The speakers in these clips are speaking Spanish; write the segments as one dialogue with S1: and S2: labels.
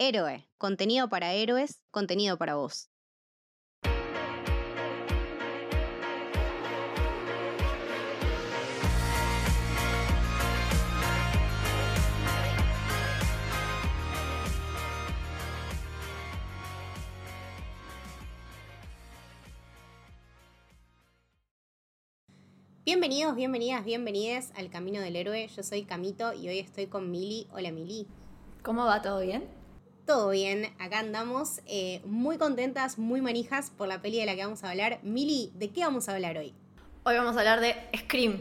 S1: Héroe, contenido para héroes, contenido para vos. Bienvenidos, bienvenidas, bienvenidas al Camino del Héroe. Yo soy Camito y hoy estoy con Mili. Hola Mili.
S2: ¿Cómo va? ¿Todo bien?
S1: Todo bien, acá andamos eh, muy contentas, muy manijas por la peli de la que vamos a hablar. Mili, ¿de qué vamos a hablar hoy?
S2: Hoy vamos a hablar de Scream.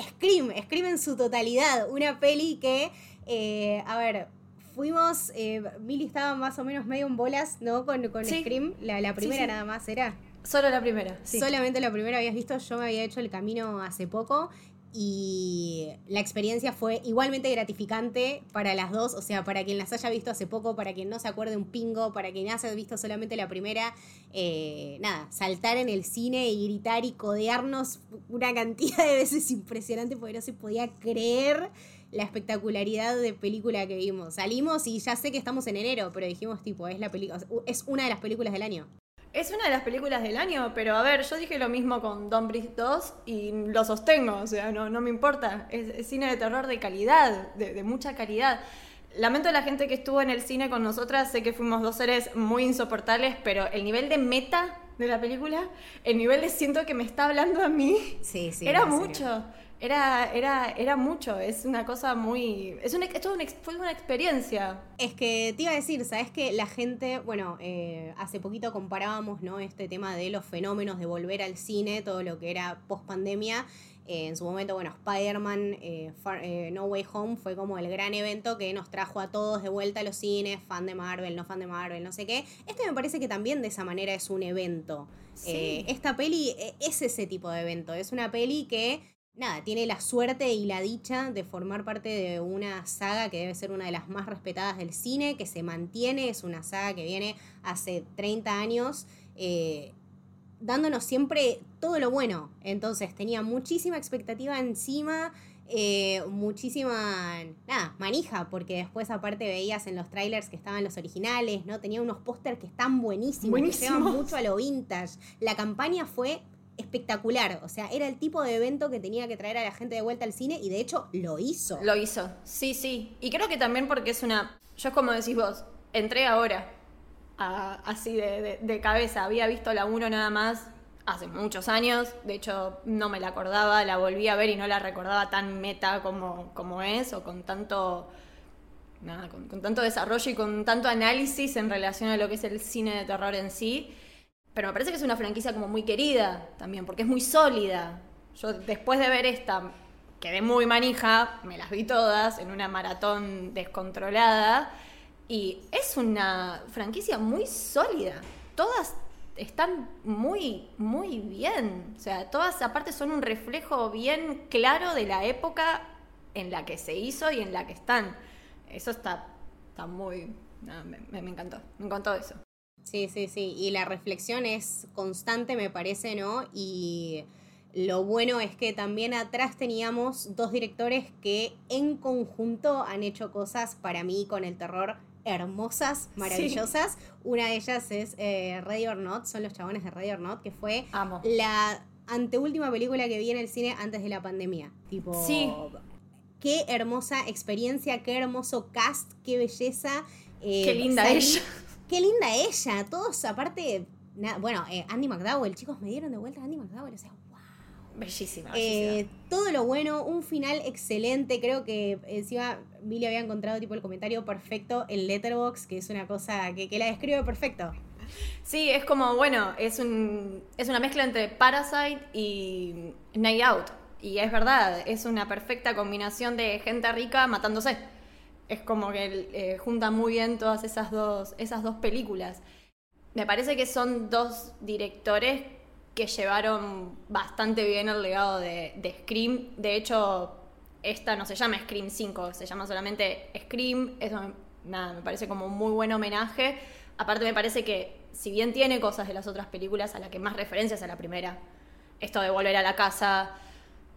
S1: Scream, Scream en su totalidad. Una peli que, eh, a ver, fuimos, eh, Mili estaba más o menos medio en bolas, ¿no? Con, con
S2: Sí.
S1: Scream, la, la primera
S2: sí.
S1: nada más era.
S2: Solo la primera. Sí.
S1: Solamente la primera habías visto, yo me había hecho el camino hace poco y la experiencia fue igualmente gratificante para las dos, o sea, para quien las haya visto hace poco, para quien no se acuerde un pingo, para quien haya visto solamente la primera, eh, nada, saltar en el cine y gritar y codearnos una cantidad de veces impresionante porque no se podía creer la espectacularidad de película que vimos. Salimos y ya sé que estamos en enero, pero dijimos tipo, es la película, es una de las películas del año.
S2: Es una de las películas del año, pero a ver, yo dije lo mismo con Don't Breathe 2 y lo sostengo, o sea, no, no me importa. Es, es cine de terror de calidad, de, de mucha calidad. Lamento a la gente que estuvo en el cine con nosotras, sé que fuimos dos seres muy insoportables, pero el nivel de meta de la película, el nivel de siento que me está hablando a mí,
S1: Sí, sí.
S2: era
S1: serio.
S2: Era, era, era mucho, es una cosa muy... Es una, es toda una ex- fue una experiencia.
S1: Es que te iba a decir, ¿sabes que La gente, bueno, eh, hace poquito comparábamos, ¿no? Este tema de los fenómenos de volver al cine, todo lo que era post pandemia. en su momento, bueno, Spider-Man eh, eh, No Way Home fue como el gran evento que nos trajo a todos de vuelta a los cines, fan de Marvel, no fan de Marvel, no sé qué. Este me parece que también de esa manera es un evento.
S2: Sí.
S1: Eh, esta peli eh, es ese tipo de evento. Es una peli que, nada, tiene la suerte y la dicha de formar parte de una saga que debe ser una de las más respetadas del cine, que se mantiene. Es una saga que viene hace 30 años. eh, dándonos siempre todo lo bueno. Entonces tenía muchísima expectativa encima, eh, muchísima, nada, manija, porque después aparte veías en los trailers que estaban los originales, ¿no? Tenía unos pósters que están buenísimos,
S2: Buenísimos.
S1: que llevan mucho a lo vintage. La campaña fue espectacular, o sea, era el tipo de evento que tenía que traer a la gente de vuelta al cine y de hecho lo hizo.
S2: Lo hizo, sí, sí. Y creo que también porque es una. Yo es como decís vos, entré ahora, así de cabeza. Había visto la 1 nada más hace muchos años. De hecho, no me la acordaba, la volví a ver y no la recordaba tan meta como, como es, o con tanto. Nada, con, con tanto desarrollo y con tanto análisis en relación a lo que es el cine de terror en sí. Pero me parece que es una franquicia como muy querida también, porque es muy sólida. Yo después de ver esta, quedé muy manija, me las vi todas en una maratón descontrolada. Y es una franquicia muy sólida. Todas están muy, muy bien. O sea, todas aparte son un reflejo bien claro de la época en la que se hizo y en la que están. Eso está, está muy... me- me encantó. Me encantó eso.
S1: Sí, sí, sí. Y la reflexión es constante, me parece, ¿no? Y lo bueno es que también atrás teníamos dos directores que en conjunto han hecho cosas para mí con el terror hermosas, maravillosas. Una de ellas es eh, Ready or Not, son los chabones de Ready or Not, que fue
S2: Amo.
S1: la anteúltima película que vi en el cine antes de la pandemia. Tipo,
S2: Sí.
S1: qué hermosa experiencia, qué hermoso cast, qué belleza. Eh,
S2: Qué linda ella.
S1: Qué linda ella. Todos, aparte, na- bueno, eh, Andy McDowell, chicos, me dieron de vuelta a Andy McDowell. O sea, wow.
S2: Bellísima,
S1: Eh, todo lo bueno, un final excelente. Creo que encima Billy había encontrado tipo el comentario perfecto en Letterbox, que es una cosa que, que la describe perfecto.
S2: Sí, es como, bueno, es, un, es una mezcla entre Parasite y Night Out. Y es verdad, es una perfecta combinación de gente rica matándose. Es como que eh, junta muy bien todas esas dos, esas dos películas. Me parece que son dos directores que llevaron bastante bien el legado de, Scream. De hecho, esta no se llama Scream 5, se llama solamente Scream. Eso, nada, me parece como un muy buen homenaje. Aparte me parece que, si bien tiene cosas de las otras películas, a la que más referencias a la primera. Esto de volver a la casa,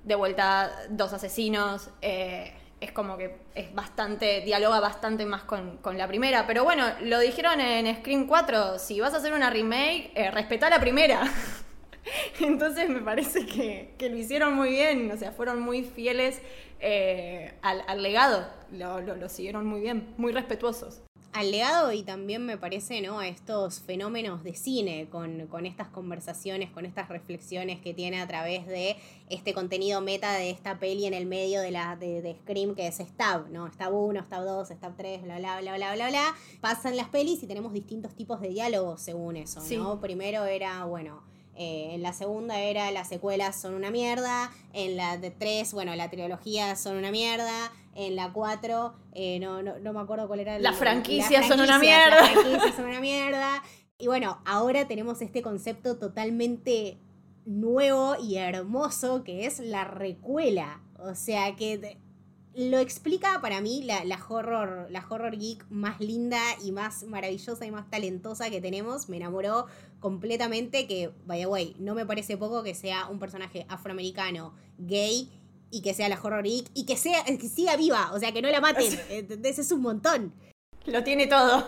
S2: de vuelta dos asesinos, eh, es como que es bastante, dialoga bastante más con, la primera. Pero bueno, lo dijeron en Scream 4, si vas a hacer una remake, eh, respetá la primera. Entonces me parece que, lo hicieron muy bien, o sea, fueron muy fieles eh, al, legado, lo, lo siguieron muy bien, muy respetuosos
S1: al legado y también me parece, ¿no? A estos fenómenos de cine, con, estas conversaciones, con estas reflexiones que tiene a través de este contenido meta de esta peli en el medio de la de, Scream, que es Stab, ¿no? Stab 1, Stab 2, Stab 3, bla, bla, bla, bla, bla, bla. Pasan las pelis y tenemos distintos tipos de diálogos según eso, ¿no? Primero era, bueno eh, en la segunda era las secuelas son una mierda. En la de tres, bueno, la trilogía son una mierda. En la cuatro, eh, no, no, me acuerdo cuál era.
S2: La franquicia son una mierda.
S1: Las franquicias son una mierda. Y bueno, ahora tenemos este concepto totalmente nuevo y hermoso que es la recuela. O sea que lo explica para mí la, horror, la horror geek más linda y más maravillosa y más talentosa que tenemos. Me enamoró completamente que, by the way, no me parece poco que sea un personaje afroamericano, gay y que sea la horror geek y que sea que siga viva, o sea, que no la maten. Ese es un montón.
S2: Lo tiene todo.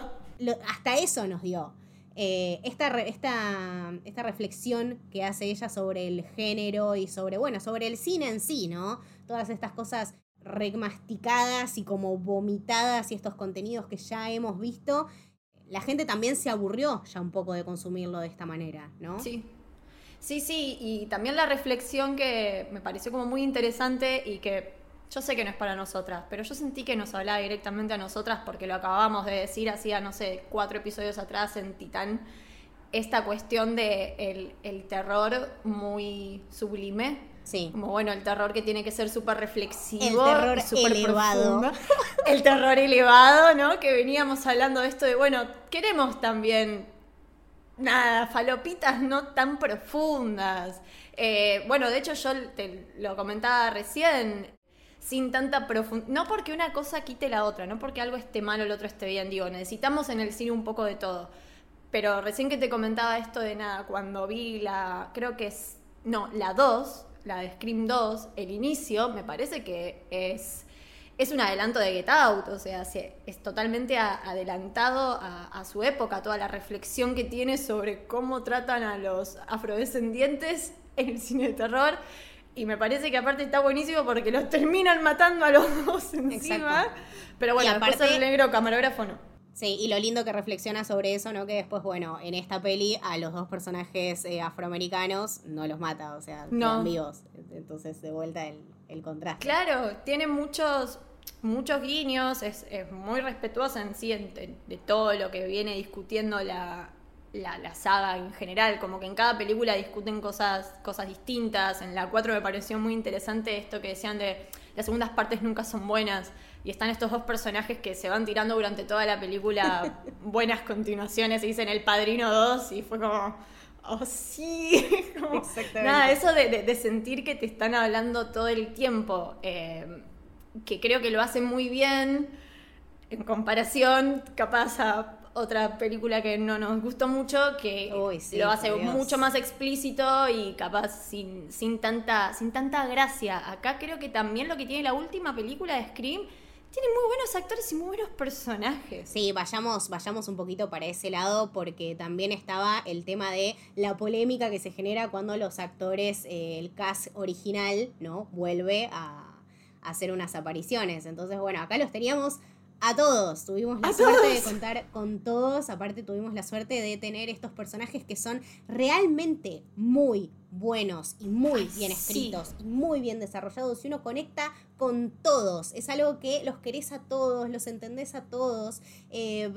S1: hasta eso nos dio. Eh, esta, esta, esta reflexión que hace ella sobre el género y sobre, bueno, sobre el cine en sí, ¿no? Todas estas cosas remasticadas y como vomitadas y estos contenidos que ya hemos visto, la gente también se aburrió ya un poco de consumirlo de esta manera, ¿no?
S2: Sí. Sí, sí, y también la reflexión que me pareció como muy interesante y que yo sé que no es para nosotras, pero yo sentí que nos hablaba directamente a nosotras porque lo acabamos de decir hacía, no sé, cuatro episodios atrás en Titán, esta cuestión de el, el terror muy sublime
S1: Sí.
S2: Como bueno, el terror que tiene que ser súper reflexivo.
S1: El terror elevado.
S2: el terror elevado, ¿no? Que veníamos hablando de esto de, bueno, queremos también, nada, falopitas no tan profundas. Eh, bueno, de hecho yo te lo comentaba recién, sin tanta profundidad. No porque una cosa quite la otra, no porque algo esté mal o el otro esté bien. Digo, necesitamos en el cine un poco de todo. Pero recién que te comentaba esto de nada, cuando vi la, creo que es, no, la 2, la de Scream 2, el inicio, me parece que es, es un adelanto de Get Out, o sea, es totalmente adelantado a, su época, toda la reflexión que tiene sobre cómo tratan a los afrodescendientes en el cine de terror. Y me parece que aparte está buenísimo porque los terminan matando a los dos encima. Pero bueno, aparte, el negro camarógrafo no.
S1: Sí, y lo lindo que reflexiona sobre eso, ¿no? Que después, bueno, en esta peli a los dos personajes eh, afroamericanos no los mata, o sea, no. vivos. Entonces, de vuelta el, el contraste.
S2: Claro, tiene muchos, muchos guiños, es, muy respetuosa en sí de, todo lo que viene discutiendo la, la, saga en general, como que en cada película discuten cosas, cosas distintas. En la 4 me pareció muy interesante esto que decían de las segundas partes nunca son buenas y están estos dos personajes que se van tirando durante toda la película buenas continuaciones y dicen El Padrino 2 y fue como, oh sí, nada, eso de, sentir que te están hablando todo el tiempo, eh, que creo que lo hacen muy bien en comparación capaz a otra película que no nos gustó mucho, que lo hace mucho más explícito y capaz sin, sin, tanta, sin tanta gracia. Acá creo que también lo que tiene la última película de Scream tiene muy buenos actores y muy buenos personajes.
S1: Sí, vayamos, vayamos un poquito para ese lado porque también estaba el tema de la polémica que se genera cuando los actores, eh, el cast original, ¿no? Vuelve a hacer unas apariciones. Entonces, bueno, acá los teníamos a todos, tuvimos la suerte de contar con todos, aparte tuvimos la suerte de tener estos personajes que son realmente muy buenos y muy bien escritos y muy bien desarrollados y uno conecta con todos, es algo que los querés a todos, los entendés a todos. Eh,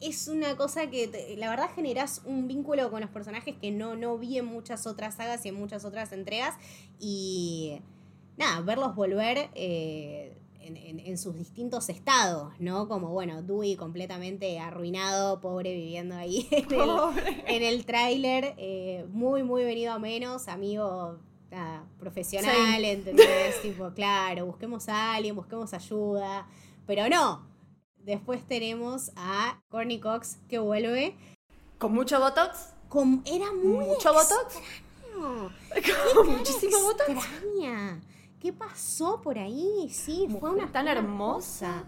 S1: es una cosa que la verdad generás un vínculo con los personajes que no, no vi en muchas otras sagas y en muchas otras entregas. Y nada, verlos volver eh, en, sus distintos estados, ¿no? Como, bueno, Dewey completamente arruinado, pobre, viviendo ahí en el, tráiler, eh, muy, muy venido a menos, amigo profesional, ¿entendés? tipo, claro, busquemos a alguien, busquemos ayuda, pero no. Después tenemos a Corny Cox que vuelve.
S2: ¿Con mucho Botox?
S1: Con, era muy
S2: ¿Mucho Botox?
S1: ¿Con muchísimo Botox? ¿Qué pasó por ahí? Sí, fue una
S2: tan hermosa.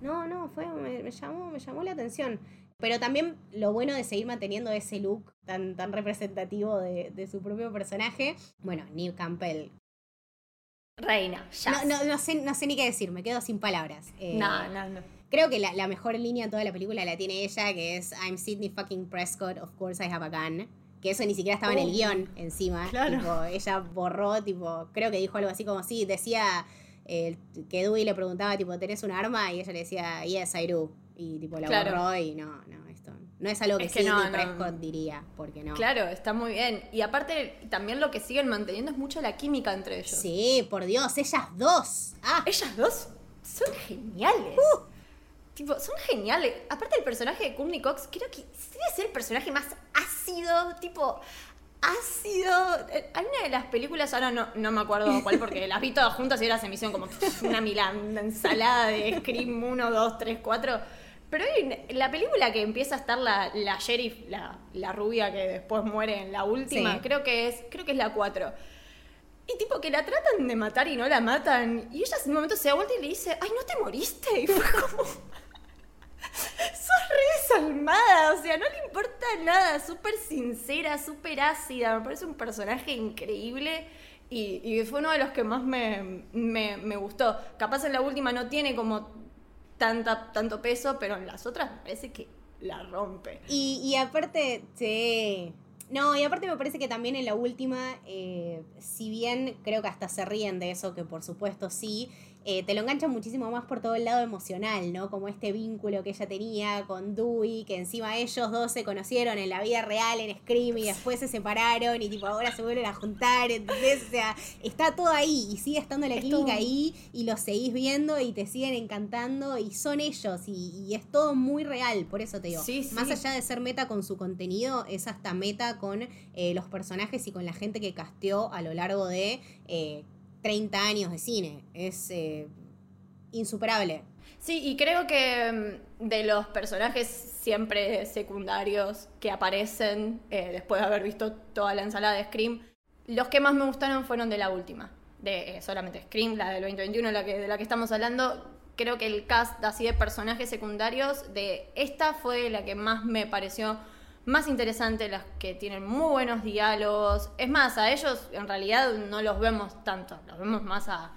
S1: No, no, fue, me, me llamó, me llamó la atención. Pero también lo bueno de seguir manteniendo ese look tan, tan representativo de, de su propio personaje. Bueno, Neil Campbell.
S2: Reina, ya.
S1: No, no, no sé, no sé ni qué decir, me quedo sin palabras. Eh,
S2: no, no, no.
S1: Creo que la, la mejor línea en toda la película la tiene ella, que es I'm Sidney fucking Prescott, of course I have a gun. Que eso ni siquiera estaba en el
S2: Oh.
S1: guion encima.
S2: Claro.
S1: Tipo, ella borró, tipo, creo que dijo algo así como sí, decía eh, que Dewey le preguntaba, tipo, ¿tenés un arma? Y ella le decía, yes, I do. Y tipo, la
S2: Claro.
S1: borró y no, no, esto no es algo que,
S2: Es que no.
S1: Prescott diría, porque no.
S2: Claro, está muy bien. Y aparte, también lo que siguen manteniendo es mucho la química entre ellos.
S1: Sí, por Dios, ellas dos. Ah,
S2: Ellas dos son geniales. Tipo, son geniales. Aparte el personaje de Courtney Cox, creo que debe ser el personaje más ácido, tipo, ácido. Eh, Hay una de las películas, ahora no, no me acuerdo cuál, porque las vi todas juntas y ahora se me hicieron como una, mila- una ensalada de Scream 1, 2, 3, 4. Pero una- la película que empieza a estar la, la sheriff, la, la rubia que después muere en la última,
S1: Sí.
S2: creo que es, creo que es la 4. Y tipo que la tratan de matar y no la matan. Y ella en un momento se da vuelta y le dice, ay, ¿no te moriste? Y fue como... Sos re desalmada, o sea, no le importa nada, súper sincera, súper ácida, me parece un personaje increíble y, fue uno de los que más me, me- me gustó. Capaz en la última no tiene como tanta, tanto peso, pero en las otras me parece que la rompe.
S1: Y, y aparte, sí. No, y aparte me parece que también en la última, eh, si bien creo que hasta se ríen de eso, que por supuesto sí, eh, te lo enganchan muchísimo más por todo el lado emocional, ¿no? Como este vínculo que ella tenía con Dewey, que encima ellos dos se conocieron en la vida real, en Scream, y después se separaron, y tipo ahora se vuelven a juntar, ¿entendés? O sea, está todo ahí, y sigue estando la
S2: Es
S1: química
S2: todo-
S1: ahí, y los seguís viendo, y te siguen encantando, y son ellos, y, y es todo muy real, por eso te digo.
S2: Sí, sí.
S1: Más allá de ser meta con su contenido, es hasta meta con eh, los personajes y con la gente que casteó a lo largo de eh, 30 años de cine. Es eh, insuperable.
S2: Sí, y creo que mm, de los personajes siempre secundarios que aparecen eh, después de haber visto toda la ensalada de Scream, los que más me gustaron fueron de la última, de eh, solamente Scream, la del 2021, la que, de la que estamos hablando. Creo que el cast así de personajes secundarios de esta fue la que más me pareció más interesante, las que tienen muy buenos diálogos. Es más, a ellos en realidad no los vemos tanto, los vemos más a,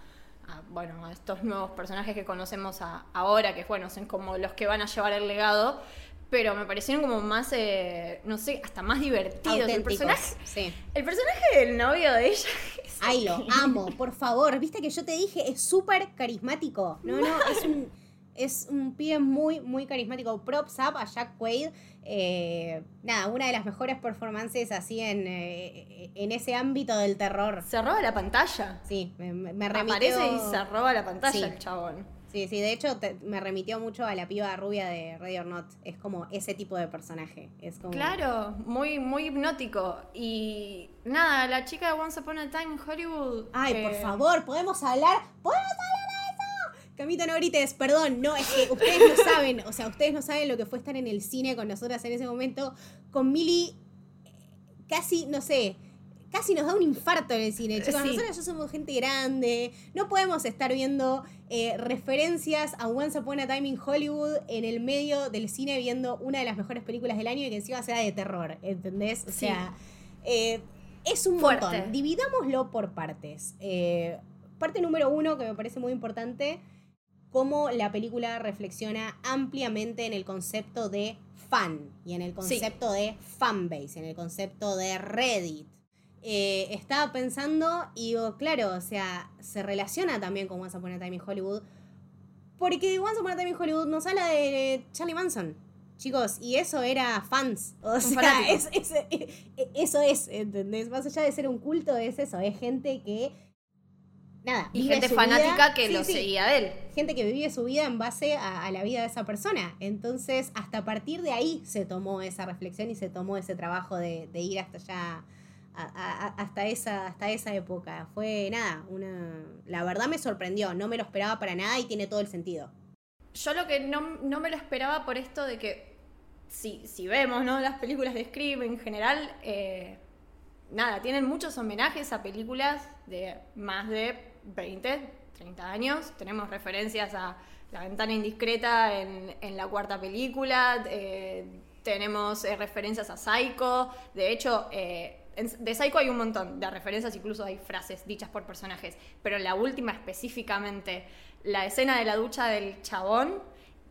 S2: a, bueno, a estos nuevos personajes que conocemos a- ahora, que bueno, son como los que van a llevar el legado, pero me parecieron como más, eh, no sé, hasta más divertidos. El personaje,
S1: Sí.
S2: el personaje del novio de ella
S1: Ay, lo amo, por favor. Viste que yo te dije, es súper carismático. No, no, es un, es un pibe muy, muy carismático. Props up a Jack Quaid. Eh, nada, una de las mejores performances así en, eh, en ese ámbito del terror.
S2: Se roba la pantalla.
S1: Sí, me, me remitió...
S2: Aparece y se roba la pantalla
S1: Sí.
S2: el chabón.
S1: Sí, sí, de hecho te- me remitió mucho a la piba rubia de Ready or Not. Es como ese tipo de personaje. Es como...
S2: Claro, muy, muy hipnótico. Y nada, la chica de Once Upon a Time en Hollywood.
S1: Ay,
S2: eh,
S1: por favor, podemos hablar. ¿Podemos hablar Camito, no grites, perdón, no, es que ustedes no saben, o sea, ustedes no saben lo que fue estar en el cine con nosotras en ese momento. Con Mili, eh, casi, no sé, casi nos da un infarto en el cine. Chicos,
S2: Sí.
S1: nosotros ya somos gente grande, no podemos estar viendo eh, referencias a Once Upon a Time in Hollywood en el medio del cine viendo una de las mejores películas del año y que encima sea de terror, ¿entendés? O
S2: Sí.
S1: sea, eh, es un
S2: Fuerte.
S1: montón. Dividámoslo por partes. Eh, parte número uno, que me parece muy importante, cómo la película reflexiona ampliamente en el concepto de fan y en el concepto de fanbase, en el concepto de Reddit. Eh, estaba pensando y digo, claro, o sea, se relaciona también con Once Upon a Time in Hollywood, porque Once Upon a Time in Hollywood nos habla de Charlie Manson. Chicos, y eso era fans. O sea,
S2: fanático.
S1: es- es- eso es, ¿entendés? Más allá de ser un culto, es eso, es gente que. Nada.
S2: Y gente fanática que
S1: Sí,
S2: lo
S1: sí,
S2: seguía a él.
S1: gente que vive su vida en base a, a la vida de esa persona. Entonces, hasta a partir de ahí se tomó esa reflexión y se tomó ese trabajo de, de ir hasta allá, a- a- a- hasta, esa, hasta esa época. Fue nada, una. La verdad me sorprendió, no me lo esperaba para nada y tiene todo el sentido.
S2: Yo lo que no, no me lo esperaba por esto de que, si, si vemos ¿no? las películas de Scream en general, eh, nada, tienen muchos homenajes a películas de más de 20, 30 años. Tenemos referencias a La ventana indiscreta en, en la cuarta película. eh, tenemos eh, referencias a Psycho. De hecho, eh, de Psycho hay un montón de referencias, incluso hay frases dichas por personajes. Pero la última específicamente, la escena de la ducha del chabón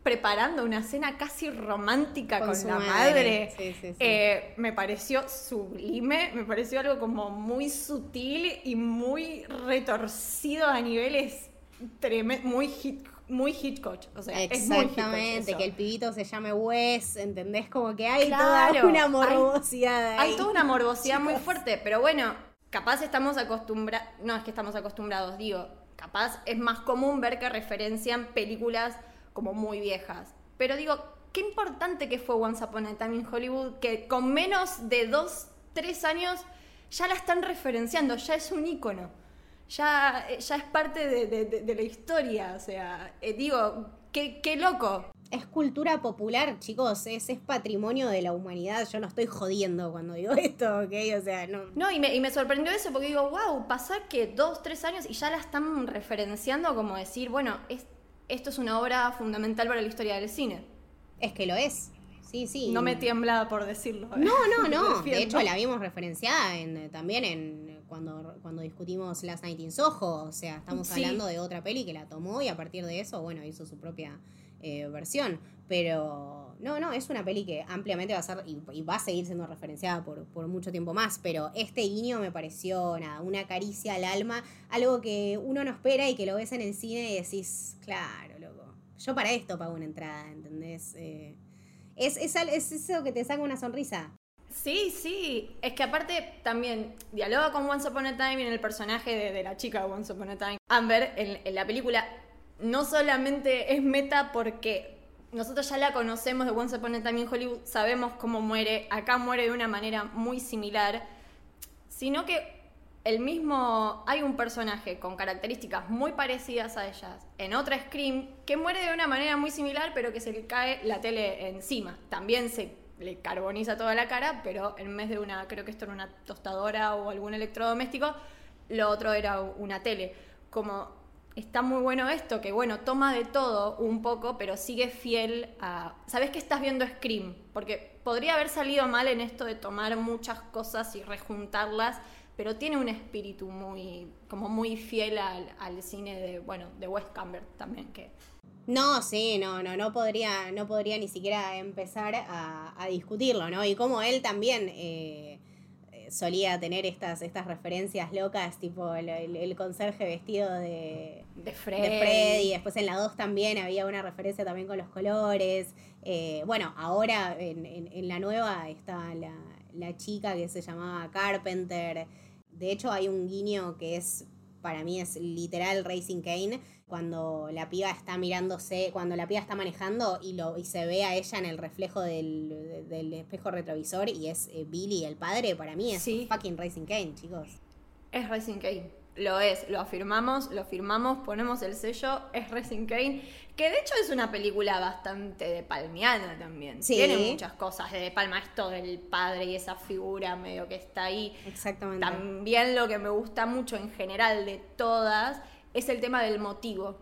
S2: preparando una cena casi romántica con,
S1: Con su
S2: la
S1: madre.
S2: madre.
S1: Sí, sí, sí.
S2: Eh, me pareció sublime, me pareció algo como muy sutil y muy retorcido a niveles tremendos, muy, hit, muy Hitchcock. O sea, es muy
S1: Exactamente, que el pibito se llame Wes, ¿entendés? Como que hay
S2: Claro,
S1: toda una
S2: hay-
S1: morbosidad ahí.
S2: Hay toda una morbosidad muy fuerte, pero bueno, capaz estamos acostumbrados, no es que estamos acostumbrados, digo, capaz es más común ver que referencian películas como muy viejas. Pero digo, qué importante que fue Once Upon a Time in Hollywood, que con menos de dos, tres años ya la están referenciando, ya es un ícono. Ya, ya es parte de, de- de- de la historia, o sea, eh, digo, qué, qué loco.
S1: Es cultura popular, chicos, es, es patrimonio de la humanidad. Yo no estoy jodiendo cuando digo esto, ¿ok? O sea, no.
S2: No, y me, y me sorprendió eso porque digo, wow, pasar que dos, tres años y ya la están referenciando como decir, bueno, es, esto es una obra fundamental para la historia del cine.
S1: Es que lo es. Sí, sí.
S2: No me tiembla por decirlo. ¿eh?
S1: No, no, no. De hecho, la vimos referenciada en, también en cuando, cuando discutimos Last Night in Soho. O sea, estamos
S2: Sí.
S1: hablando de otra peli que la tomó y a partir de eso, bueno, hizo su propia eh, versión. Pero no, no, es una peli que ampliamente va a ser y, y va a seguir siendo referenciada por, mucho tiempo más. Pero este guiño me pareció nada, una caricia al alma, algo que uno no espera y que lo ves en el cine y decís, claro, loco. Yo para esto pago una entrada, ¿entendés? Eh, es, es, eso que te saca una sonrisa.
S2: Sí, sí. Es que aparte también dialoga con Once Upon a Time en el personaje de, la chica de Once Upon a Time. Amber, en la película, no solamente es meta porque nosotros ya la conocemos de Once Upon a Time in Hollywood, sabemos cómo muere, acá muere de una manera muy similar, sino que el mismo, hay un personaje con características muy parecidas a ellas en otra Scream que muere de una manera muy similar, pero que se le cae la tele encima. También se le carboniza toda la cara, pero en vez de una, creo que esto era una tostadora o algún electrodoméstico, lo otro era una tele. Como está muy bueno esto, que bueno, toma de todo un poco, pero sigue fiel a... ¿Sabes que estás viendo Scream? Porque podría haber salido mal en esto de tomar muchas cosas y rejuntarlas, pero tiene un espíritu muy, como muy fiel al, al cine de, bueno, de Wes Camber también, que
S1: No, sí, no, no, no podría, no podría ni siquiera empezar a, a discutirlo, ¿no? Y como él también eh, solía tener estas, estas referencias locas, tipo el, el- el conserje vestido de,
S2: de Fred.
S1: de Freddy, después en la 2 también había una referencia también con los colores. Eh, bueno, ahora en, en- en la nueva está la, la chica que se llamaba Carpenter. De hecho hay un guiño que es, para mí es literal Racing Kane, cuando la piba está mirándose, cuando la piba está manejando y, lo, y se ve a ella en el reflejo del, del espejo retrovisor y es eh, Billy el padre, para mí es
S2: Sí.
S1: fucking Racing Kane, chicos.
S2: Es Racing Kane. Lo es, lo afirmamos, lo firmamos, ponemos el sello, es Racing Kane, que de hecho es una película bastante de palmiana también.
S1: Sí.
S2: Tiene muchas cosas de, de palma, esto del padre y esa figura medio que está ahí.
S1: Exactamente.
S2: También lo que me gusta mucho en general de todas es el tema del motivo,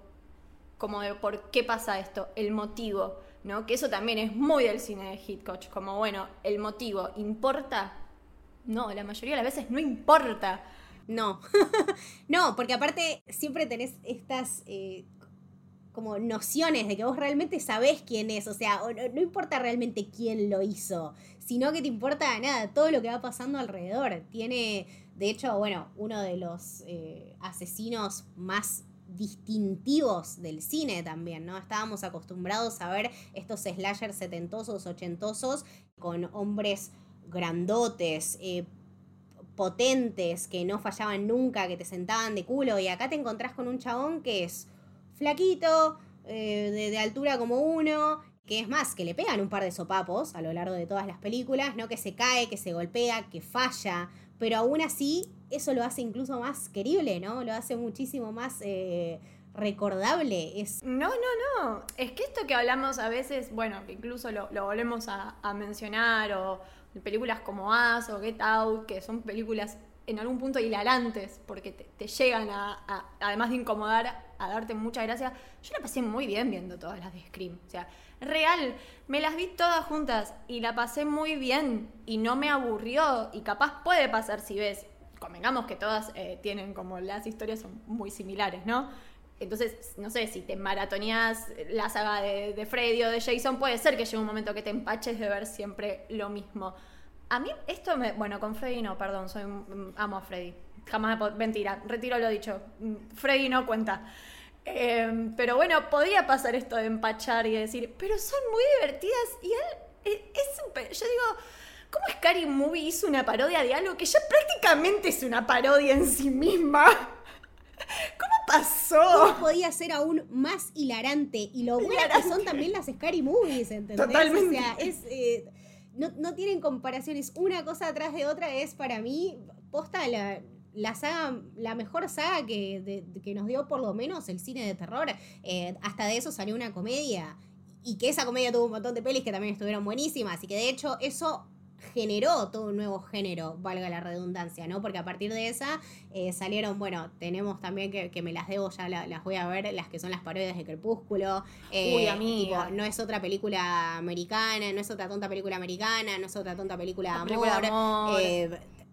S2: como de por qué pasa esto, el motivo, ¿no? Que eso también es muy del cine de Hitchcock, como bueno, el motivo, ¿importa? No, la mayoría de las veces no importa.
S1: No, no, porque aparte siempre tenés estas eh, como nociones de que vos realmente sabés quién es, o sea, no importa realmente quién lo hizo, sino que te importa nada, todo lo que va pasando alrededor. Tiene, de hecho, bueno, uno de los eh, asesinos más distintivos del cine también, ¿no? Estábamos acostumbrados a ver estos slashers setentosos, ochentosos, con hombres grandotes, eh, potentes, que no fallaban nunca, que te sentaban de culo, y acá te encontrás con un chabón que es flaquito, eh, de, altura como uno, que es más, que le pegan un par de sopapos a lo largo de todas las películas, ¿no? Que se cae, que se golpea, que falla, pero aún así eso lo hace incluso más querible, ¿no? Lo hace muchísimo más eh, recordable. Es,
S2: No, no, no. Es que esto que hablamos a veces, bueno, que incluso lo, lo volvemos a, a mencionar, o películas como As o Get Out, que son películas en algún punto hilarantes, porque te, llegan a, además de incomodar, a darte mucha gracia. Yo la pasé muy bien viendo todas las de Scream. O sea, real, me las vi todas juntas y la pasé muy bien y no me aburrió y capaz puede pasar si ves, convengamos que todas eh, tienen como las historias son muy similares, ¿no? Entonces, no sé, si te maratoneas la saga de, de Freddy o de Jason, puede ser que llegue un momento que te empaches de ver siempre lo mismo. A mí esto me... Bueno, con Freddy no, perdón, soy amo a Freddy. Jamás me... Mentira, retiro lo dicho. Freddy no cuenta. Em, pero bueno, podía pasar esto de empachar y decir, pero son muy divertidas y él e, es, es Yo digo, ¿cómo Scary Movie hizo una parodia de algo que ya prácticamente es una parodia en sí misma? ¿Cómo pasó?
S1: ¿Cómo podía ser aún más hilarante? Y lo bueno que son también las Scary Movies, ¿entendés? Totalmente. O sea, es... Eh, no, tienen comparaciones. Una cosa atrás de otra es para mí, posta la, la saga, la mejor saga que, que, nos dio por lo menos el cine de terror. Eh, hasta de eso salió una comedia. Y que esa comedia tuvo un montón de pelis que también estuvieron buenísimas. Y que de hecho eso generó todo un nuevo género, valga la redundancia, ¿no? Porque a partir de esa eh, salieron, bueno, tenemos también que, me las debo, ya las voy a ver, las que son las parodias de Crepúsculo.
S2: Eh, Uy, amiga.
S1: no es otra película americana, no es otra tonta película americana, no es otra tonta película de amor. Eh,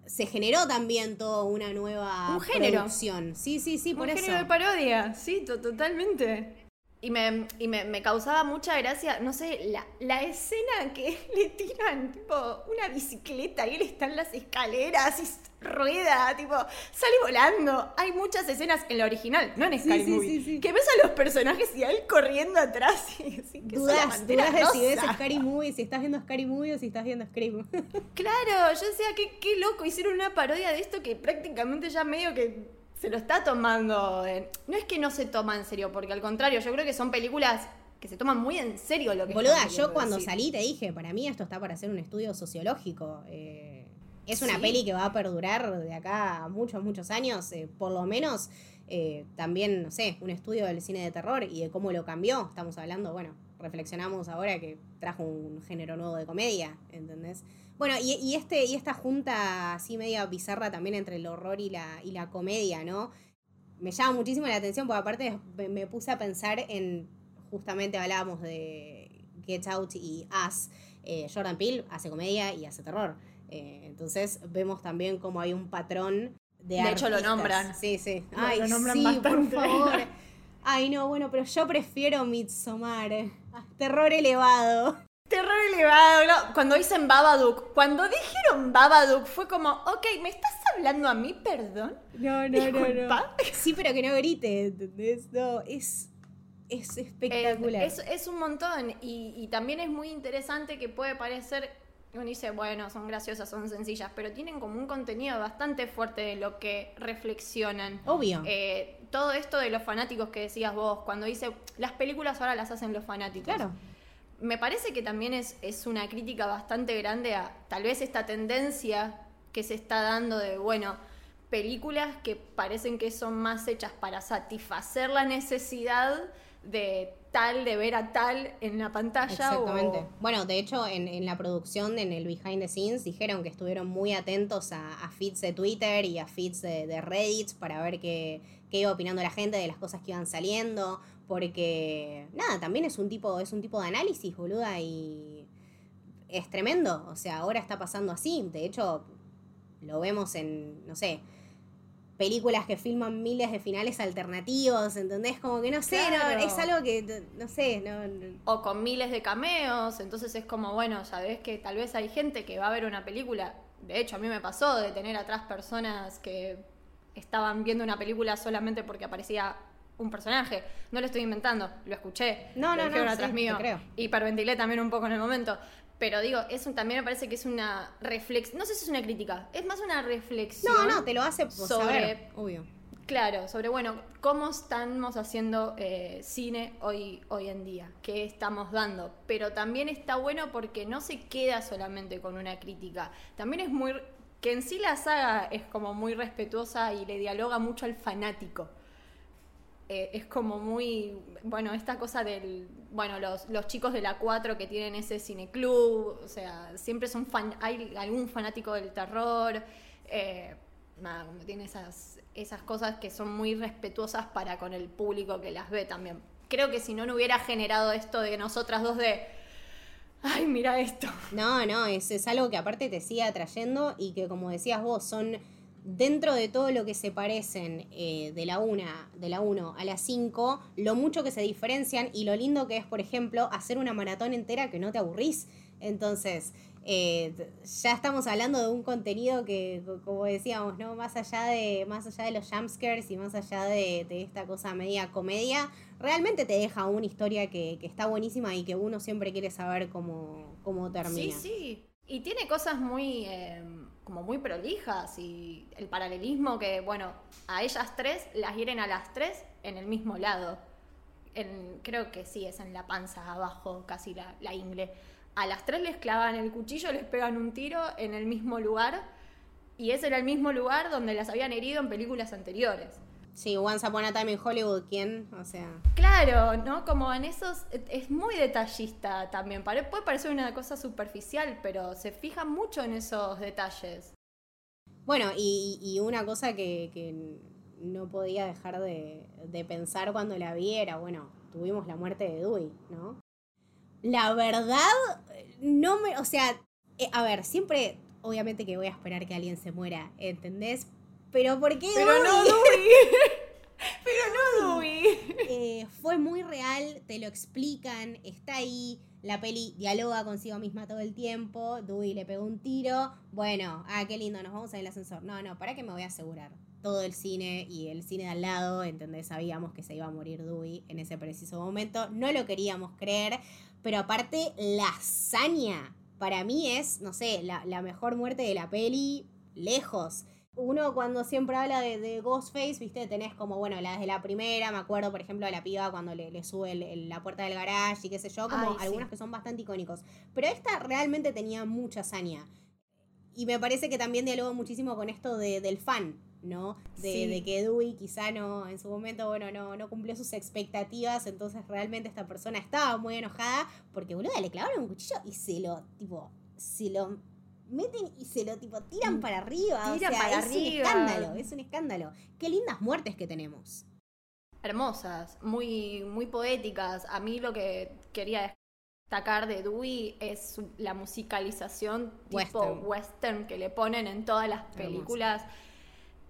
S1: se generó también toda una nueva
S2: un género.
S1: producción. Sí, sí, sí,
S2: por
S1: un
S2: género de parodia, sí, totalmente. Y, me, y me, causaba mucha gracia, no sé, la, la, escena que le tiran, tipo, una bicicleta y él está en las escaleras y rueda, tipo, sale volando. Hay muchas escenas en la original, no en Scary Movie, que ves a los personajes y a él corriendo atrás. Y,
S1: así, que dudas, dudas de si ves Scary Movie, si estás viendo Scary Movie o si estás viendo Scream.
S2: claro, yo decía, qué, qué loco, hicieron una parodia de esto que prácticamente ya medio que se lo está tomando. no es que no se toma en serio, porque al contrario, yo creo que son películas que se toman muy en serio lo que
S1: Boluda, yo cuando salí te dije, para mí esto está para hacer un estudio sociológico. Eh, es una peli que va a perdurar de acá muchos, muchos años, eh, por lo menos. Eh, también, no sé, un estudio del cine de terror y de cómo lo cambió. Estamos hablando, bueno, reflexionamos ahora que trajo un género nuevo de comedia, ¿entendés? Bueno, y, este, y esta junta así media bizarra también entre el horror y la, y la comedia, ¿no? Me llama muchísimo la atención porque aparte me, puse a pensar en, justamente hablábamos de Get Out y Us. Eh, Jordan Peele hace comedia y hace terror. Eh, entonces vemos también como hay un patrón de...
S2: De hecho lo nombran.
S1: Sí, sí.
S2: Ay, lo nombran sí, por favor.
S1: Ay, no, bueno, pero yo prefiero Midsommar. Terror elevado.
S2: Terror elevado. Cuando dicen Babadook, cuando dijeron Babadook fue como, ok, ¿me estás hablando a mí, perdón?
S1: No, no, no, no. Sí, pero que no grite, ¿entendés? No, es, es espectacular.
S2: Es, un montón y, también es muy interesante que puede parecer, uno dice, bueno, son graciosas, son sencillas, pero tienen como un contenido bastante fuerte de lo que reflexionan.
S1: Obvio.
S2: Eh, todo esto de los fanáticos que decías vos, cuando dice, las películas ahora las hacen los fanáticos.
S1: Claro
S2: me parece que también es, es una crítica bastante grande a tal vez esta tendencia que se está dando de, bueno, películas que parecen que son más hechas para satisfacer la necesidad de tal, de ver a tal en la pantalla.
S1: Exactamente. Bueno, de hecho, en, la producción, en el behind the scenes, dijeron que estuvieron muy atentos a, feeds de Twitter y a feeds de, de Reddit para ver qué, qué iba opinando la gente de las cosas que iban saliendo. Porque, nada, también es un tipo, es un tipo de análisis, boluda, y es tremendo. O sea, ahora está pasando así. De hecho, lo vemos en, no sé, películas que filman miles de finales alternativos, ¿entendés? Como que no sé, es algo que, no sé, no,
S2: O con miles de cameos, entonces es como, bueno, sabes que tal vez hay gente que va a ver una película. De hecho, a mí me pasó de tener atrás personas que estaban viendo una película solamente porque aparecía un personaje. No lo estoy inventando, lo escuché.
S1: No, no, no,
S2: atrás mío.
S1: Creo.
S2: Y parventilé también un poco en el momento. Pero digo, es un, también me parece que es una reflexión. No sé si es una crítica, es más una reflexión.
S1: No, no, te lo hace sobre. obvio.
S2: Claro, sobre, bueno, cómo estamos haciendo eh, cine hoy, hoy en día, qué estamos dando. Pero también está bueno porque no se queda solamente con una crítica. También es muy. que en sí la saga es como muy respetuosa y le dialoga mucho al fanático. Eh, es como muy, bueno, esta cosa del, bueno, los, los chicos de la 4 que tienen ese cineclub, o sea, siempre son fan, hay algún fanático del terror, eh, nada, como tiene esas, esas cosas que son muy respetuosas para con el público que las ve también. Creo que si no, no hubiera generado esto de nosotras dos de, ay, mira esto.
S1: No, no, es, es algo que aparte te sigue atrayendo y que como decías vos, son dentro de todo lo que se parecen eh, de la 1 de la 1 a la 5, lo mucho que se diferencian y lo lindo que es, por ejemplo, hacer una maratón entera que no te aburrís. Entonces, eh, ya estamos hablando de un contenido que, como decíamos, ¿no? Más allá de, más allá de los jumpscares y más allá de, esta cosa media comedia, realmente te deja una historia que, está buenísima y que uno siempre quiere saber cómo, cómo termina.
S2: Sí, sí. Y tiene cosas muy, eh, como muy prolijas y el paralelismo que, bueno, a ellas tres las hieren a las tres en el mismo lado. En, creo que sí, es en la panza abajo, casi la, la ingle a las tres les clavan el cuchillo, les pegan un tiro en el mismo lugar. Y ese era el mismo lugar donde las habían herido en películas anteriores.
S1: Sí, Once Upon a Time in Hollywood, ¿quién? O sea.
S2: Claro, ¿no? Como en esos. Es muy detallista también. Puede parecer una cosa superficial, pero se fija mucho en esos detalles.
S1: Bueno, y, una cosa que, no podía dejar de, de, pensar cuando la vi era, bueno, tuvimos la muerte de Dewey, ¿no? la verdad, no me, o sea, eh, a ver, siempre, obviamente que voy a esperar que alguien se muera, ¿entendés? Pero ¿por qué
S2: Pero no Dewey. Pero no Dewey.
S1: Eh, fue muy real, te lo explican, está ahí. La peli dialoga consigo misma todo el tiempo. Dewey le pegó un tiro. Bueno, ah, qué lindo, nos vamos en el ascensor. No, no, ¿para qué me voy a asegurar? Todo el cine y el cine de al lado, ¿entendés? Sabíamos que se iba a morir Dewey en ese preciso momento. No lo queríamos creer. Pero aparte, la hazaña para mí es, no sé, la, mejor muerte de la peli, lejos. Uno cuando siempre habla de, Ghostface, viste, tenés como, bueno, las de la primera, me acuerdo, por ejemplo, a la piba cuando le, sube la puerta del garage y qué sé yo, como algunos que son bastante icónicos. Pero esta realmente tenía mucha hazaña. Y me parece que también dialogo muchísimo con esto del fan, ¿no? De, que Dewey quizá no, en su momento, bueno, no, no cumplió sus expectativas, entonces realmente esta persona estaba muy enojada porque, boludo, le clavaron un cuchillo y se lo, tipo, se lo meten y se lo, tipo, tiran mm, para arriba. o sea, es un escándalo, es un escándalo. Qué lindas muertes que tenemos.
S2: Hermosas, muy, muy poéticas. A mí lo que quería destacar de Dewey es la musicalización tipo western, que le ponen en todas las películas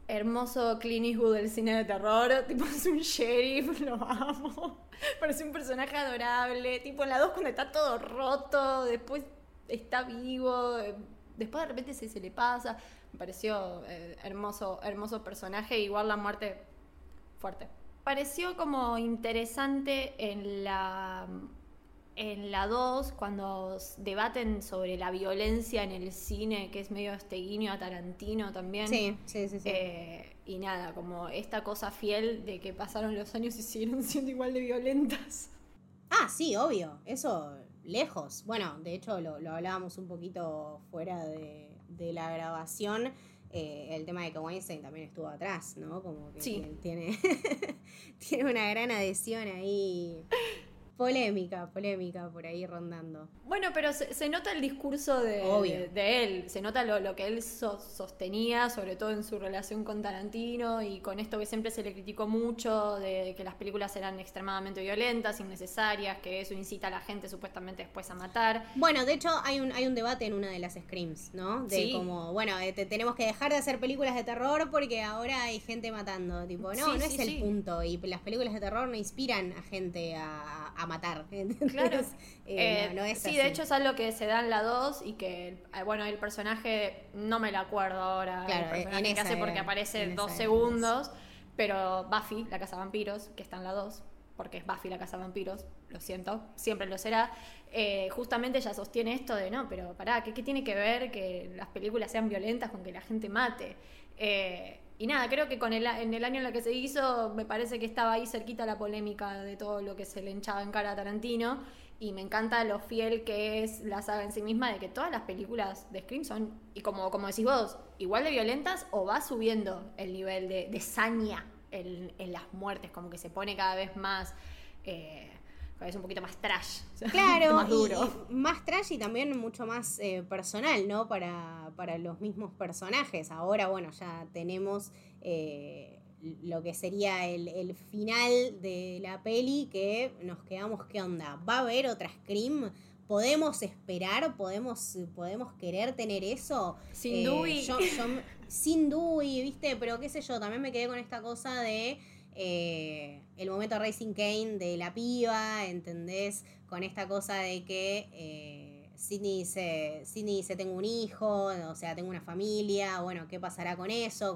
S2: hermoso Clint Eastwood del cine de terror, tipo es un sheriff, lo amo, parece un personaje adorable, tipo en la 2 cuando está todo roto, después está vivo, después de repente se, se le pasa, me pareció eh, hermoso, hermoso personaje, igual la muerte fuerte. Pareció como interesante en la en la 2, cuando debaten sobre la violencia en el cine, que es medio este guiño a Tarantino también.
S1: Sí, sí, sí.
S2: Eh, y nada, como esta cosa fiel de que pasaron los años y siguen siendo igual de violentas.
S1: Ah, sí, obvio. Eso lejos. Bueno, de hecho lo, hablábamos un poquito fuera de, la grabación. Eh, el tema de que Weinstein también estuvo atrás, ¿no? Como que
S2: sí.
S1: tiene, tiene una gran adhesión ahí Polémica, polémica por ahí rondando.
S2: Bueno, pero se, nota el discurso de, de, él, se nota lo, que él sostenía, sobre todo en su relación con Tarantino y con esto que siempre se le criticó mucho, de que las películas eran extremadamente violentas, innecesarias, que eso incita a la gente supuestamente después a matar.
S1: Bueno, de hecho hay un, hay un debate en una de las screams, ¿no? De como, bueno, eh, tenemos que dejar de hacer películas de terror porque ahora hay gente matando. Tipo, no, no es el punto. Y las películas de terror no inspiran a gente a matar.
S2: Claro. Eh, no, sí, de hecho es algo que se da en la 2 y que, eh, bueno, el personaje, no me lo acuerdo ahora,
S1: claro,
S2: el personaje que hace porque aparece dos segundos, pero Buffy, la casa de vampiros, que está en la 2, porque es Buffy la casa de vampiros, lo siento, siempre lo será, eh, justamente ella sostiene esto de, no, pero pará, ¿qué, ¿qué, tiene que ver que las películas sean violentas con que la gente mate? Y nada, creo que con el, en el año en el que se hizo, me parece que estaba ahí cerquita la polémica de todo lo que se le hinchaba en cara a Tarantino. Y me encanta lo fiel que es la saga en sí misma, de que todas las películas de Scream son, y como, como decís vos, igual de violentas o va subiendo el nivel de, de saña en, las muertes, como que se pone cada vez más, eh, es un poquito más trash.
S1: Claro,
S2: más duro.
S1: Y, más trash y también mucho más eh, personal, ¿no? Para, para, los mismos personajes. Ahora, bueno, ya tenemos eh, lo que sería el, el, final de la peli que nos quedamos, ¿qué onda? ¿Va a haber otra Scream? ¿Podemos esperar? ¿Podemos, podemos querer tener eso?
S2: Sin Dewey.
S1: Yo, sin Dewey, ¿viste? Pero qué sé yo, también me quedé con esta cosa de eh, el momento Racing Kane de la piba, ¿entendés? Con esta cosa de que eh, Sidney, dice, Sidney dice, tengo un hijo, o sea, tengo una familia, bueno, ¿qué pasará con eso?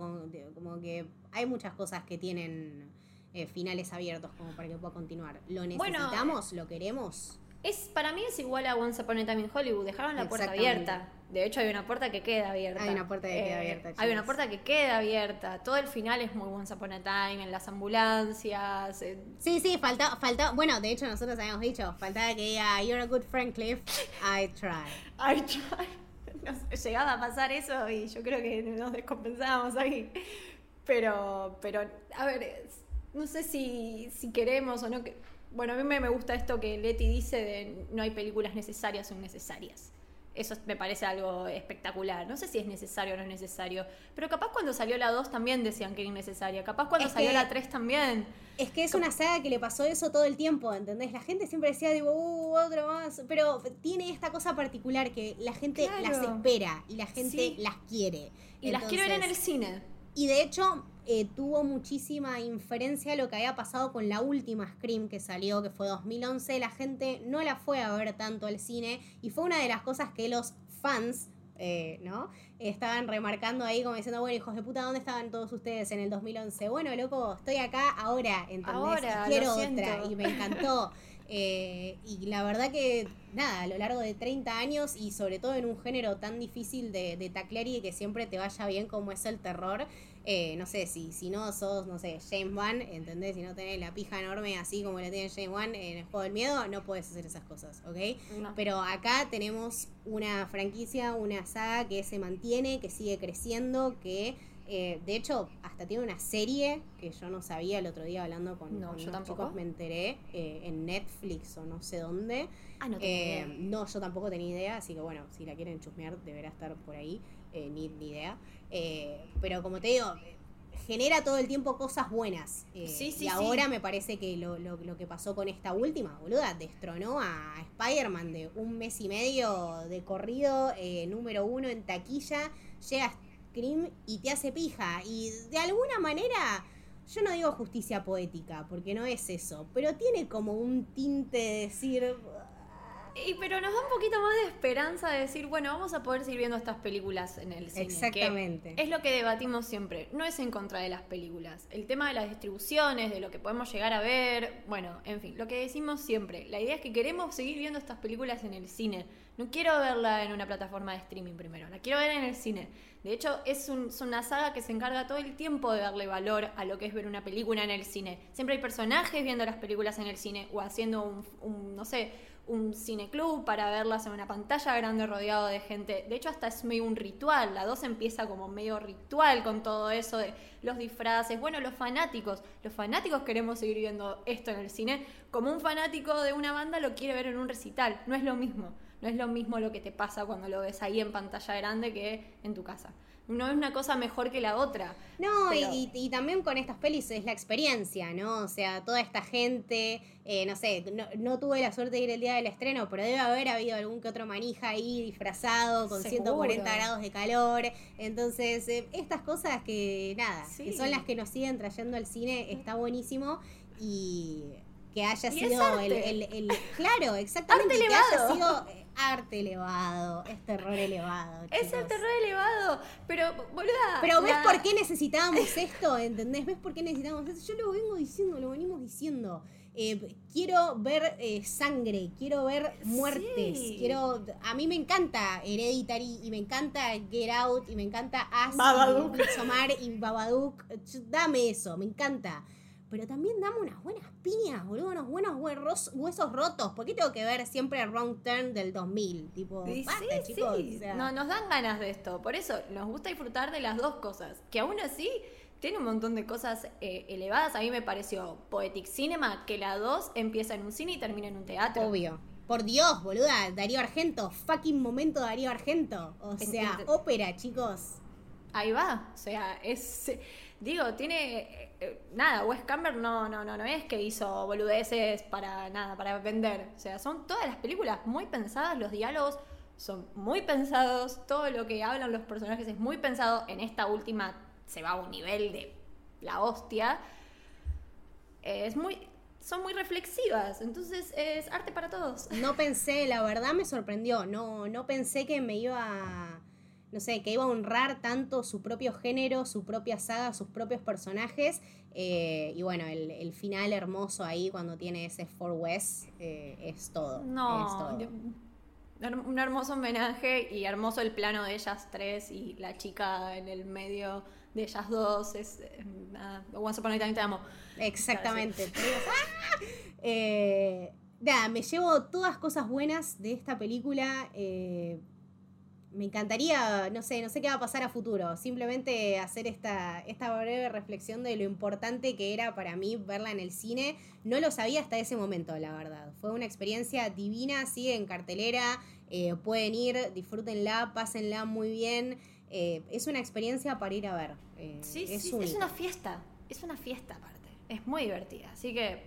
S1: Como, que hay muchas cosas que tienen eh, finales abiertos como para que pueda continuar. ¿Lo necesitamos? ¿Lo queremos?
S2: Es, para mí es igual a Once Upon a Time in Hollywood, dejaron la puerta abierta. De hecho, hay una puerta que queda abierta.
S1: Hay una puerta que queda
S2: eh,
S1: abierta.
S2: Hay una puerta que queda abierta. Todo el final es muy Once Upon a Time, en las ambulancias.
S1: Sí, sí, falta, falta. Bueno, de hecho, nosotros habíamos dicho, faltaba que diga, You're a good friend, Cliff. I try.
S2: I try. Nos llegaba a pasar eso y yo creo que nos descompensábamos ahí. Pero, pero, a ver, no sé si, si queremos o no. Que, bueno, a mí me, gusta esto que Leti dice de no hay películas necesarias o innecesarias. Eso me parece algo espectacular. No sé si es necesario o no es necesario. Pero capaz cuando salió la 2 también decían que era innecesaria. Capaz cuando salió la 3 también.
S1: Es que es una saga que le pasó eso todo el tiempo, ¿entendés? La gente siempre decía, digo, uh, otro más. Pero tiene esta cosa particular que la gente las espera y la gente las quiere.
S2: Y las quiere ver en el cine.
S1: Y de hecho, eh, tuvo muchísima inferencia lo que había pasado con la última Scream que salió, que fue 2011. La gente no la fue a ver tanto al cine y fue una de las cosas que los fans, eh, ¿no? Estaban remarcando ahí como diciendo, bueno, hijos de puta, ¿dónde estaban todos ustedes en el 2011? Bueno, loco, estoy acá ahora, ¿entendés?
S2: Ahora,
S1: quiero otra y me encantó. Eh, y la verdad que, nada, a lo largo de 30 años y sobre todo en un género tan difícil de, de taclear y que siempre te vaya bien como es el terror, eh, no sé, si, si no sos, no sé, James Wan, ¿entendés? Si no tenés la pija enorme así como la tiene James Wan en el juego del miedo, no puedes hacer esas cosas, ¿ok? Pero acá tenemos una franquicia, una saga que se mantiene, que sigue creciendo, que eh, de hecho, hasta tiene una serie que yo no sabía el otro día hablando con,
S2: no,
S1: yo
S2: tampoco.
S1: chicos, me enteré eh, en Netflix o no sé dónde.
S2: Ah, no,
S1: eh, no, yo tampoco tenía idea, así que bueno, si la quieren chusmear, deberá estar por ahí, ni, ni, idea. pero como te digo, genera todo el tiempo cosas buenas.
S2: sí, sí,
S1: y ahora me parece que lo, lo, lo, que pasó con esta última, boluda, destronó a Spider-Man de un mes y medio de corrido, número uno en taquilla, llega Scream y te hace pija. Y de alguna manera, yo no digo justicia poética, porque no es eso, pero tiene como un tinte de decir...
S2: Y pero nos da un poquito más de esperanza de decir, bueno, vamos a poder seguir viendo estas películas en el cine.
S1: Exactamente.
S2: es lo que debatimos siempre. No es en contra de las películas. El tema de las distribuciones, de lo que podemos llegar a ver, bueno, en fin, lo que decimos siempre. La idea es que queremos seguir viendo estas películas en el cine. No quiero verla en una plataforma de streaming primero, la quiero ver en el cine. De hecho, es, una saga que se encarga todo el tiempo de darle valor a lo que es ver una película en el cine. Siempre hay personajes viendo las películas en el cine o haciendo un, no sé, un cineclub para verlas en una pantalla grande rodeado de gente. De hecho, hasta es medio un ritual. La 2 empieza como medio ritual con todo eso de los disfraces. Bueno, los fanáticos. Los fanáticos queremos seguir viendo esto en el cine. Como un fanático de una banda lo quiere ver en un recital. No es lo mismo. No es lo mismo lo que te pasa cuando lo ves ahí en pantalla grande que en tu casa. No es una cosa mejor que la otra.
S1: No, y, también con estas pelis es la experiencia, ¿no? O sea, toda esta gente, eh, no sé, no, tuve la suerte de ir el día del estreno, pero debe haber habido algún que otro manija ahí disfrazado con 140 grados de calor. Entonces, eh, estas cosas que, nada, que son las que nos siguen trayendo al cine, está buenísimo. Y que haya sido el, Claro, exactamente. que haya sido arte elevado, es terror elevado.
S2: Es el terror elevado, pero boluda.
S1: Pero ¿ves por qué necesitábamos esto? ¿Entendés? ¿Ves por qué necesitábamos esto? Yo lo vengo diciendo, lo venimos diciendo. Eh, quiero ver eh, sangre, quiero ver muertes, quiero... A mí me encanta Hereditary y me encanta Get Out y me encanta As
S2: Babadook.
S1: y, y Babadook. Dame eso, me encanta pero también dame unas buenas piñas, boludo, unos buenos huesos rotos. ¿Por qué tengo que ver siempre el Wrong Turn del 2000? Tipo,
S2: sí, chicos. No, nos dan ganas de esto. Por eso nos gusta disfrutar de las dos cosas. Que aún así tiene un montón de cosas eh, elevadas. A mí me pareció Poetic Cinema que la 2 empieza en un cine y termina en un teatro.
S1: Obvio. Por Dios, boluda, Darío Argento, fucking momento Darío Argento. O sea, ópera, chicos.
S2: Ahí va, o sea, es digo, tiene eh, eh, nada, Wes Camber no no no no es que hizo boludeces para nada, para vender, o sea, son todas las películas muy pensadas, los diálogos son muy pensados, todo lo que hablan los personajes es muy pensado, en esta última se va a un nivel de la hostia. Es muy son muy reflexivas, entonces es arte para todos.
S1: No pensé, la verdad me sorprendió, no, no pensé que me iba a, no sé, que iba a honrar tanto su propio género, su propia saga, sus propios personajes, eh, y bueno, el, final hermoso ahí cuando tiene ese Four West eh, es todo.
S2: No, un hermoso homenaje y hermoso el plano de ellas tres y la chica en el medio de ellas dos. Es, nada, Once Upon a Time te amo.
S1: Exactamente. eh, nada, me llevo todas cosas buenas de esta película. Eh, me encantaría, no sé, no sé qué va a pasar a futuro. Simplemente hacer esta, esta breve reflexión de lo importante que era para mí verla en el cine. No lo sabía hasta ese momento, la verdad. Fue una experiencia divina, sigue en cartelera. Eh, pueden ir, disfrútenla, pásenla muy bien. Eh, es una experiencia para ir a ver.
S2: Eh, sí, es sí, es una fiesta. Es una fiesta aparte. Es muy divertida. Así que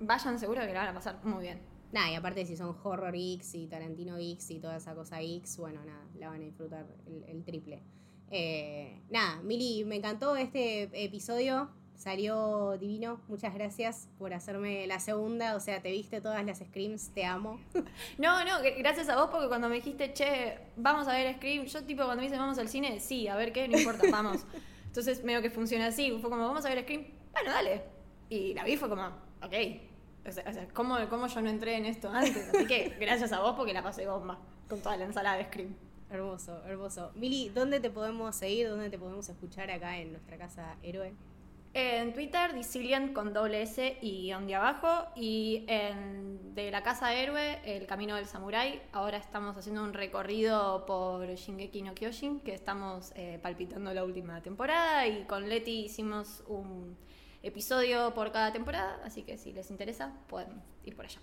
S2: vayan seguro que la van a pasar muy bien.
S1: Nada, y aparte si son horror X y Tarantino X y toda esa cosa X, bueno, nada, la van a disfrutar el, triple. Eh, nada, Mili, me encantó este episodio. Salió divino. Muchas gracias por hacerme la segunda. O sea, te viste todas las Screams. Te amo.
S2: No, no, gracias a vos porque cuando me dijiste, che, vamos a ver Scream, yo tipo cuando me dicen vamos al cine, sí, a ver qué, no importa, vamos. Entonces medio que funciona así. Fue como, vamos a ver Scream. Bueno, dale. Y la vi fue como, ok. O sea, ¿cómo, ¿cómo yo no entré en esto antes? Así que gracias a vos porque la pasé bomba con toda la ensalada de Scream.
S1: Hermoso, hermoso. Mili, ¿dónde te podemos seguir? ¿Dónde te podemos escuchar acá en nuestra casa Héroe?
S2: En Twitter, Dicilian con doble S y guion de abajo. Y en De la Casa Héroe, El Camino del Samurái. Ahora estamos haciendo un recorrido por Shingeki no Kyojin, que estamos eh, palpitando la última temporada. Y con Leti hicimos un episodio por cada temporada. Así que si les interesa, pueden ir por allá.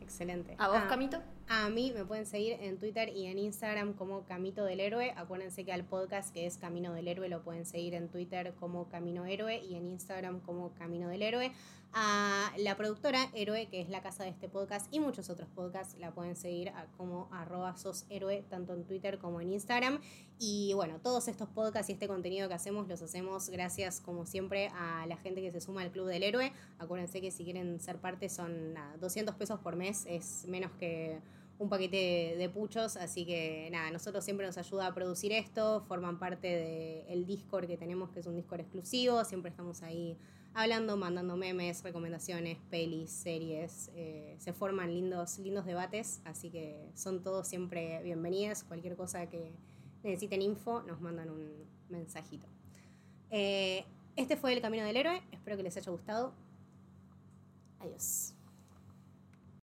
S1: Excelente.
S2: ¿A vos, ah, Camito?
S1: A mí me pueden seguir en Twitter y en Instagram como Camito del Héroe. Acuérdense que al podcast que es Camino del Héroe lo pueden seguir en Twitter como Camino Héroe y en Instagram como Camino del Héroe a la productora Héroe, que es la casa de este podcast y muchos otros podcasts, la pueden seguir como arroba sos héroe, tanto en Twitter como en Instagram. Y bueno, todos estos podcasts y este contenido que hacemos los hacemos gracias, como siempre, a la gente que se suma al Club del Héroe. Acuérdense que si quieren ser parte son 200 pesos por mes, es menos que un paquete de puchos, así que nada, nosotros siempre nos ayuda a producir esto, forman parte del Discord que tenemos, que es un Discord exclusivo, siempre estamos ahí hablando, mandando memes, recomendaciones, pelis, series. Eh, se forman lindos, lindos debates, así que son todos siempre bienvenidas. Cualquier cosa que necesiten info, nos mandan un mensajito. Eh, este fue El Camino del Héroe, espero que les haya gustado. Adiós.